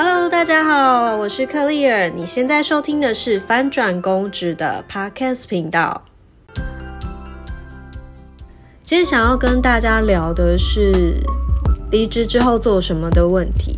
Hello，大家好，我是克丽尔。你现在收听的是翻转公职的 Podcast 频道。今天想要跟大家聊的是离职之后做什么的问题。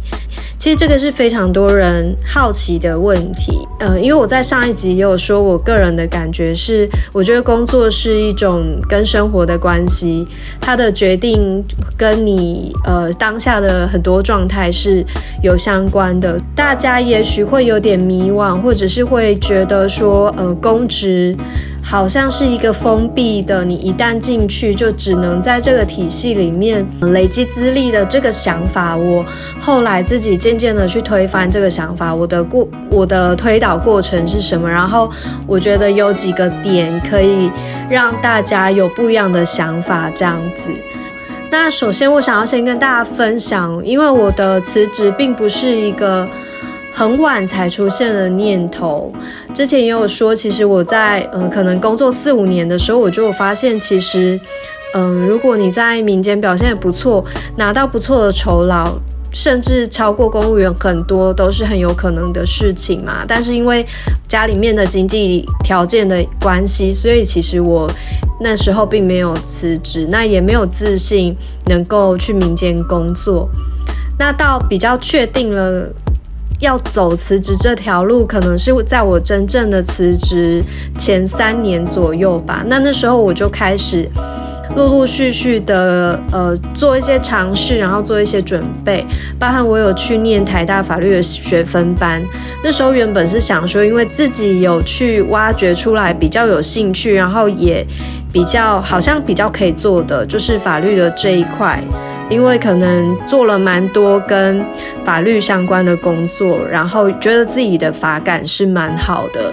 其实这个是非常多人好奇的问题，呃，因为我在上一集也有说，我个人的感觉是，我觉得工作是一种跟生活的关系，它的决定跟你呃当下的很多状态是有相关的。大家也许会有点迷惘，或者是会觉得说，呃，公职。好像是一个封闭的，你一旦进去就只能在这个体系里面累积资历的这个想法，我后来自己渐渐的去推翻这个想法。我的过我的推导过程是什么？然后我觉得有几个点可以让大家有不一样的想法，这样子。那首先我想要先跟大家分享，因为我的辞职并不是一个。很晚才出现的念头，之前也有说，其实我在呃可能工作四五年的时候，我就发现，其实，嗯，如果你在民间表现也不错，拿到不错的酬劳，甚至超过公务员很多，都是很有可能的事情嘛。但是因为家里面的经济条件的关系，所以其实我那时候并没有辞职，那也没有自信能够去民间工作。那到比较确定了。要走辞职这条路，可能是在我真正的辞职前三年左右吧。那那时候我就开始陆陆续续的呃做一些尝试，然后做一些准备，包含我有去念台大法律的学分班。那时候原本是想说，因为自己有去挖掘出来比较有兴趣，然后也比较好像比较可以做的，就是法律的这一块。因为可能做了蛮多跟法律相关的工作，然后觉得自己的法感是蛮好的，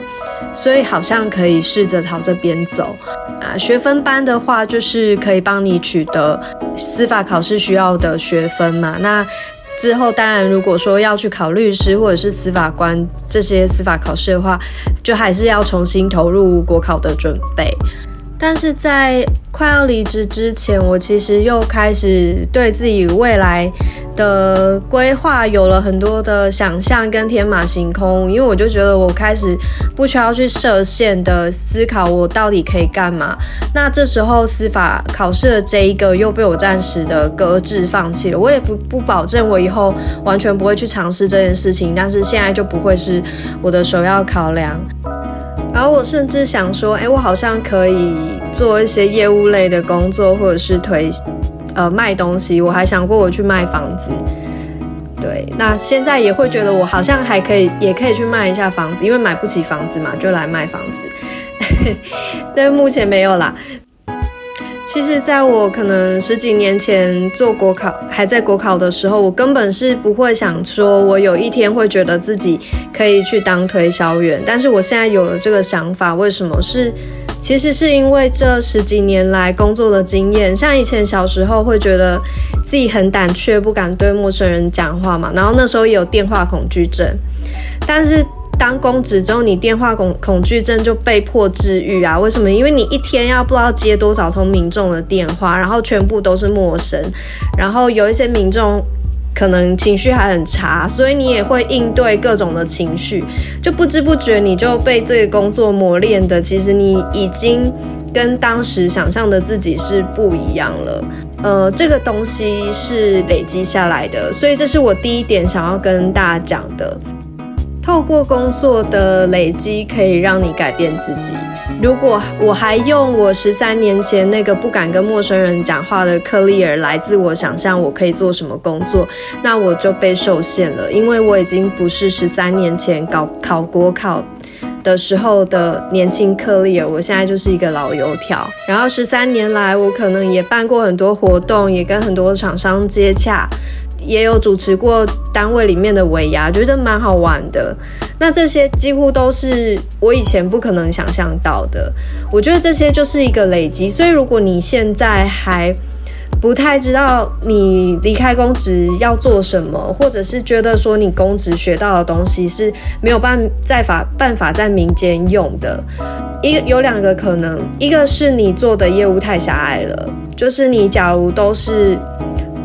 所以好像可以试着朝这边走啊。学分班的话，就是可以帮你取得司法考试需要的学分嘛。那之后当然，如果说要去考律师或者是司法官这些司法考试的话，就还是要重新投入国考的准备。但是在快要离职之前，我其实又开始对自己未来的规划有了很多的想象跟天马行空，因为我就觉得我开始不需要去设限的思考我到底可以干嘛。那这时候司法考试的这一个又被我暂时的搁置放弃了，我也不不保证我以后完全不会去尝试这件事情，但是现在就不会是我的首要考量。然后我甚至想说，哎，我好像可以做一些业务类的工作，或者是推，呃，卖东西。我还想过我去卖房子，对。那现在也会觉得我好像还可以，也可以去卖一下房子，因为买不起房子嘛，就来卖房子。但目前没有啦。其实，在我可能十几年前做国考，还在国考的时候，我根本是不会想说，我有一天会觉得自己可以去当推销员。但是我现在有了这个想法，为什么？是其实是因为这十几年来工作的经验。像以前小时候会觉得自己很胆怯，不敢对陌生人讲话嘛，然后那时候也有电话恐惧症，但是。当公职之后，你电话恐恐惧症就被迫治愈啊？为什么？因为你一天要不知道接多少通民众的电话，然后全部都是陌生，然后有一些民众可能情绪还很差，所以你也会应对各种的情绪，就不知不觉你就被这个工作磨练的，其实你已经跟当时想象的自己是不一样了。呃，这个东西是累积下来的，所以这是我第一点想要跟大家讲的。透过工作的累积，可以让你改变自己。如果我还用我十三年前那个不敢跟陌生人讲话的克利尔来自我想象我可以做什么工作，那我就被受限了，因为我已经不是十三年前搞考国考的时候的年轻克利尔，我现在就是一个老油条。然后十三年来，我可能也办过很多活动，也跟很多厂商接洽。也有主持过单位里面的尾牙，觉得蛮好玩的。那这些几乎都是我以前不可能想象到的。我觉得这些就是一个累积。所以如果你现在还不太知道你离开公职要做什么，或者是觉得说你公职学到的东西是没有办在法办法在民间用的，一个有两个可能，一个是你做的业务太狭隘了，就是你假如都是。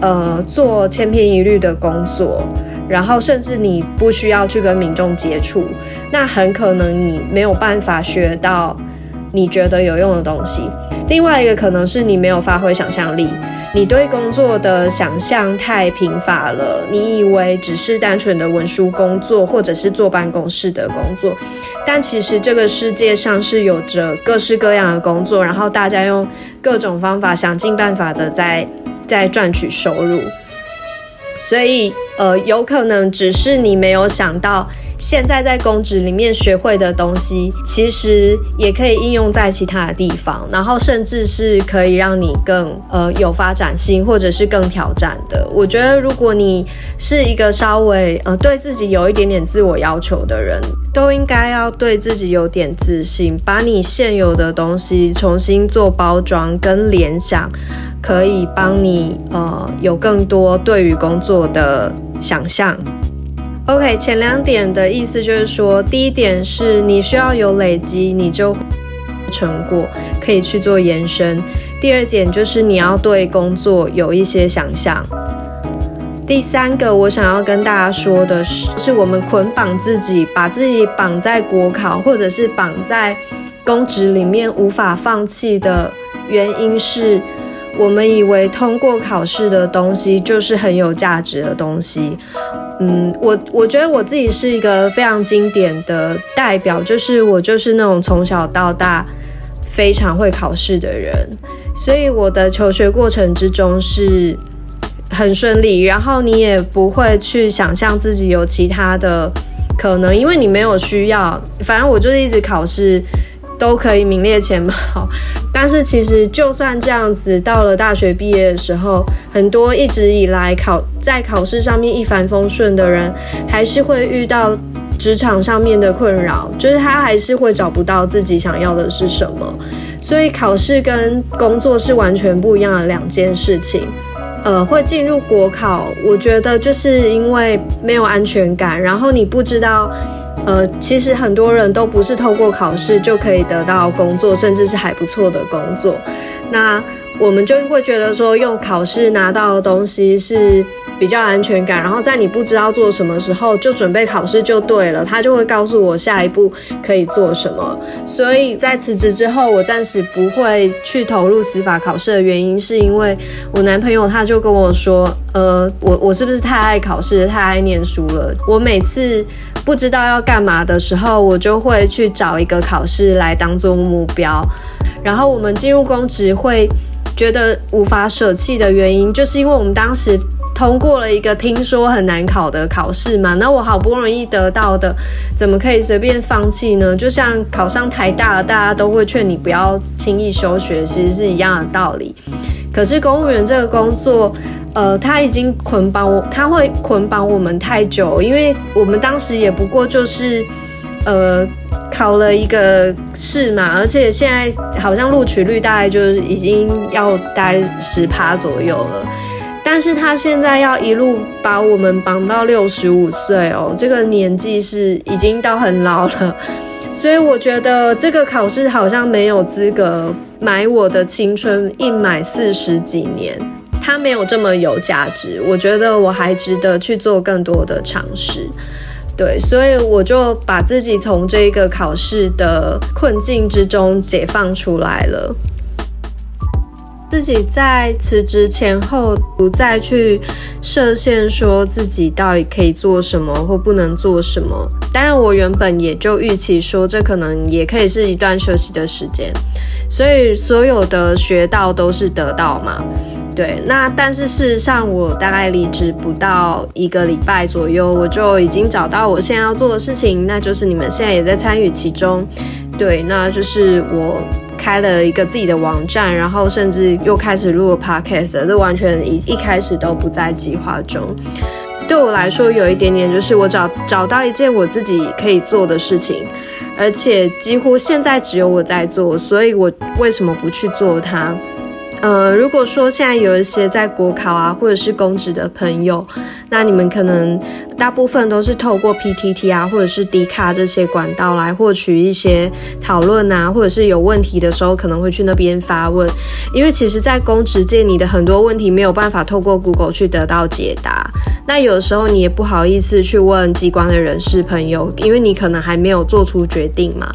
呃，做千篇一律的工作，然后甚至你不需要去跟民众接触，那很可能你没有办法学到你觉得有用的东西。另外一个可能是你没有发挥想象力，你对工作的想象太贫乏了，你以为只是单纯的文书工作或者是坐办公室的工作，但其实这个世界上是有着各式各样的工作，然后大家用各种方法想尽办法的在在赚取收入。所以，呃，有可能只是你没有想到，现在在公职里面学会的东西，其实也可以应用在其他的地方，然后甚至是可以让你更呃有发展性，或者是更挑战的。我觉得，如果你是一个稍微呃对自己有一点点自我要求的人，都应该要对自己有点自信，把你现有的东西重新做包装跟联想。可以帮你呃有更多对于工作的想象。OK，前两点的意思就是说，第一点是你需要有累积，你就成果可以去做延伸；第二点就是你要对工作有一些想象。第三个，我想要跟大家说的是，是我们捆绑自己，把自己绑在国考或者是绑在公职里面无法放弃的原因是。我们以为通过考试的东西就是很有价值的东西，嗯，我我觉得我自己是一个非常经典的代表，就是我就是那种从小到大非常会考试的人，所以我的求学过程之中是很顺利，然后你也不会去想象自己有其他的可能，因为你没有需要，反正我就是一直考试。都可以名列前茅，但是其实就算这样子，到了大学毕业的时候，很多一直以来考在考试上面一帆风顺的人，还是会遇到职场上面的困扰，就是他还是会找不到自己想要的是什么。所以考试跟工作是完全不一样的两件事情。呃，会进入国考，我觉得就是因为没有安全感，然后你不知道。呃，其实很多人都不是透过考试就可以得到工作，甚至是还不错的工作。那我们就会觉得说，用考试拿到的东西是比较安全感，然后在你不知道做什么时候，就准备考试就对了。他就会告诉我下一步可以做什么。所以在辞职之后，我暂时不会去投入司法考试的原因，是因为我男朋友他就跟我说，呃，我我是不是太爱考试，太爱念书了？我每次。不知道要干嘛的时候，我就会去找一个考试来当做目标。然后我们进入公职会觉得无法舍弃的原因，就是因为我们当时通过了一个听说很难考的考试嘛。那我好不容易得到的，怎么可以随便放弃呢？就像考上台大，大家都会劝你不要轻易休学，其实是一样的道理。可是公务员这个工作。呃，他已经捆绑我，他会捆绑我们太久，因为我们当时也不过就是，呃，考了一个试嘛，而且现在好像录取率大概就是已经要大概十趴左右了，但是他现在要一路把我们绑到六十五岁哦，这个年纪是已经到很老了，所以我觉得这个考试好像没有资格买我的青春，一买四十几年。它没有这么有价值，我觉得我还值得去做更多的尝试，对，所以我就把自己从这个考试的困境之中解放出来了。自己在辞职前后不再去设限，说自己到底可以做什么或不能做什么。当然，我原本也就预期说，这可能也可以是一段休息的时间，所以所有的学到都是得到嘛。对，那但是事实上，我大概离职不到一个礼拜左右，我就已经找到我现在要做的事情，那就是你们现在也在参与其中。对，那就是我开了一个自己的网站，然后甚至又开始录了 podcast，这完全一一开始都不在计划中。对我来说，有一点点就是我找找到一件我自己可以做的事情，而且几乎现在只有我在做，所以我为什么不去做它？呃，如果说现在有一些在国考啊，或者是公职的朋友，那你们可能大部分都是透过 PTT 啊，或者是 D 卡这些管道来获取一些讨论啊，或者是有问题的时候可能会去那边发问。因为其实，在公职界，你的很多问题没有办法透过 Google 去得到解答，那有时候你也不好意思去问机关的人事朋友，因为你可能还没有做出决定嘛，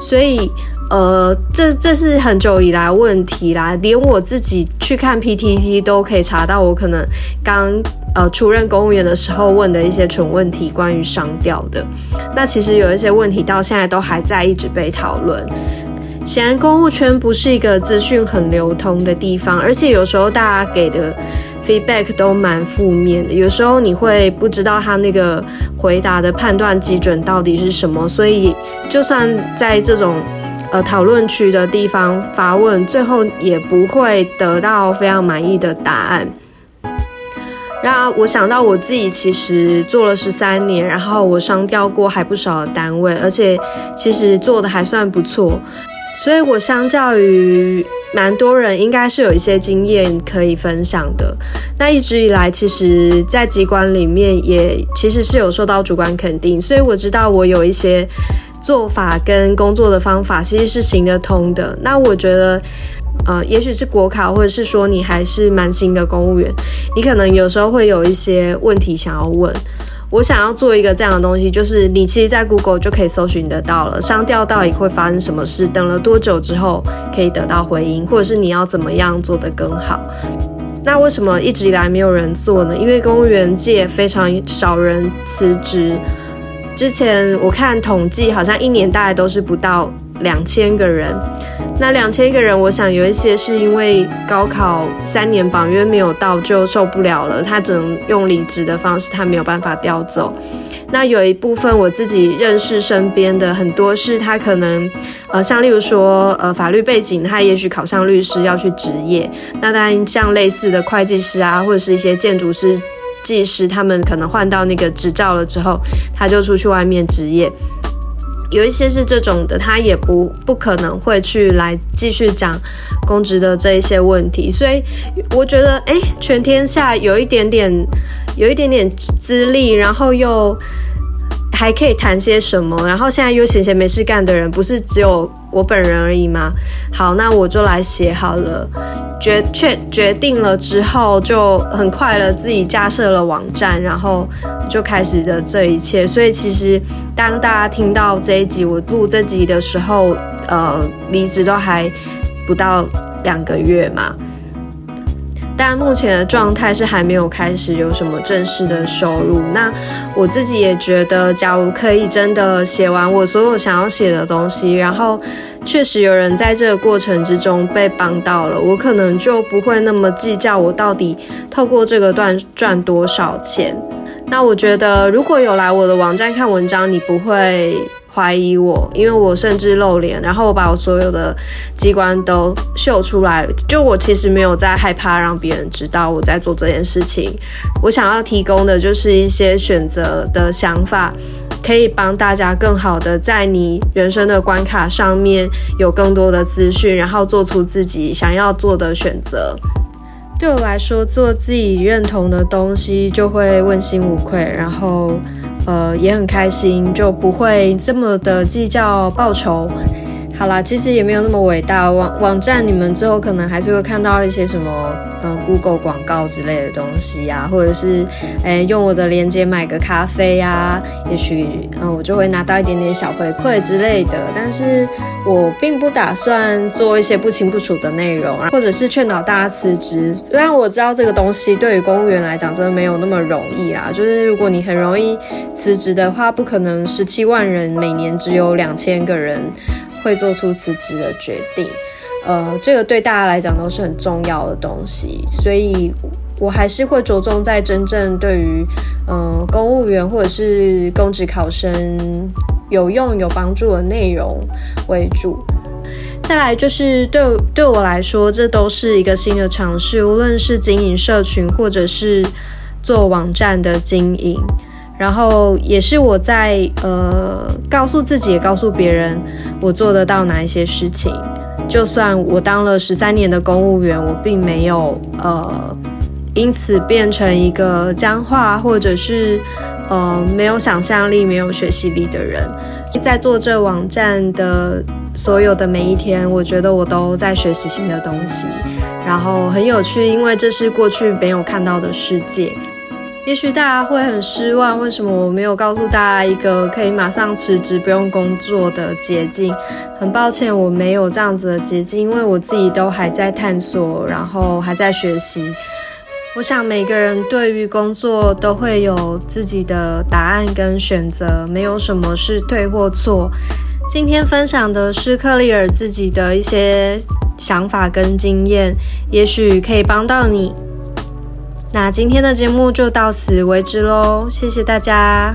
所以。呃，这这是很久以来问题啦，连我自己去看 PTT 都可以查到，我可能刚呃出任公务员的时候问的一些蠢问题，关于商调的。那其实有一些问题到现在都还在一直被讨论。显然，公务圈不是一个资讯很流通的地方，而且有时候大家给的 feedback 都蛮负面的，有时候你会不知道他那个回答的判断基准到底是什么，所以就算在这种。呃，讨论区的地方发问，最后也不会得到非常满意的答案。然而，我想到我自己其实做了十三年，然后我商调过还不少单位，而且其实做的还算不错，所以我相较于蛮多人，应该是有一些经验可以分享的。那一直以来，其实，在机关里面也其实是有受到主管肯定，所以我知道我有一些。做法跟工作的方法其实是行得通的。那我觉得，呃，也许是国考，或者是说你还是蛮新的公务员，你可能有时候会有一些问题想要问。我想要做一个这样的东西，就是你其实，在 Google 就可以搜寻得到了，商调到底会发生什么事，等了多久之后可以得到回应，或者是你要怎么样做得更好。那为什么一直以来没有人做呢？因为公务员界非常少人辞职。之前我看统计，好像一年大概都是不到两千个人。那两千个人，我想有一些是因为高考三年榜约没有到就受不了了，他只能用离职的方式，他没有办法调走。那有一部分我自己认识身边的很多是他可能，呃，像例如说，呃，法律背景，他也许考上律师要去执业。那当然像类似的会计师啊，或者是一些建筑师。技师他们可能换到那个执照了之后，他就出去外面执业。有一些是这种的，他也不不可能会去来继续讲公职的这一些问题。所以我觉得，哎，全天下有一点点，有一点点资历，然后又。还可以谈些什么？然后现在又闲闲没事干的人，不是只有我本人而已吗？好，那我就来写好了。决确决定了之后，就很快了，自己架设了网站，然后就开始的这一切。所以其实当大家听到这一集我录这集的时候，呃，离职都还不到两个月嘛。但目前的状态是还没有开始有什么正式的收入。那我自己也觉得，假如可以真的写完我所有想要写的东西，然后确实有人在这个过程之中被帮到了，我可能就不会那么计较我到底透过这个段赚多少钱。那我觉得，如果有来我的网站看文章，你不会。怀疑我，因为我甚至露脸，然后我把我所有的机关都秀出来。就我其实没有在害怕让别人知道我在做这件事情。我想要提供的就是一些选择的想法，可以帮大家更好的在你人生的关卡上面有更多的资讯，然后做出自己想要做的选择。对我来说，做自己认同的东西就会问心无愧，然后。呃，也很开心，就不会这么的计较报酬。好啦，其实也没有那么伟大。网网站你们之后可能还是会看到一些什么，呃，Google 广告之类的东西呀，或者是，诶，用我的链接买个咖啡呀，也许，嗯，我就会拿到一点点小回馈之类的。但是我并不打算做一些不清不楚的内容，或者是劝导大家辞职。虽然我知道这个东西对于公务员来讲真的没有那么容易啦，就是如果你很容易辞职的话，不可能十七万人每年只有两千个人。会做出辞职的决定，呃，这个对大家来讲都是很重要的东西，所以我还是会着重在真正对于，嗯，公务员或者是公职考生有用有帮助的内容为主。再来就是对对我来说，这都是一个新的尝试，无论是经营社群或者是做网站的经营。然后也是我在呃告诉自己，也告诉别人，我做得到哪一些事情。就算我当了十三年的公务员，我并没有呃因此变成一个僵化或者是呃没有想象力、没有学习力的人。在做这网站的所有的每一天，我觉得我都在学习新的东西，然后很有趣，因为这是过去没有看到的世界。也许大家会很失望，为什么我没有告诉大家一个可以马上辞职不用工作的捷径？很抱歉，我没有这样子的捷径，因为我自己都还在探索，然后还在学习。我想每个人对于工作都会有自己的答案跟选择，没有什么是对或错。今天分享的是克利尔自己的一些想法跟经验，也许可以帮到你。那今天的节目就到此为止喽，谢谢大家。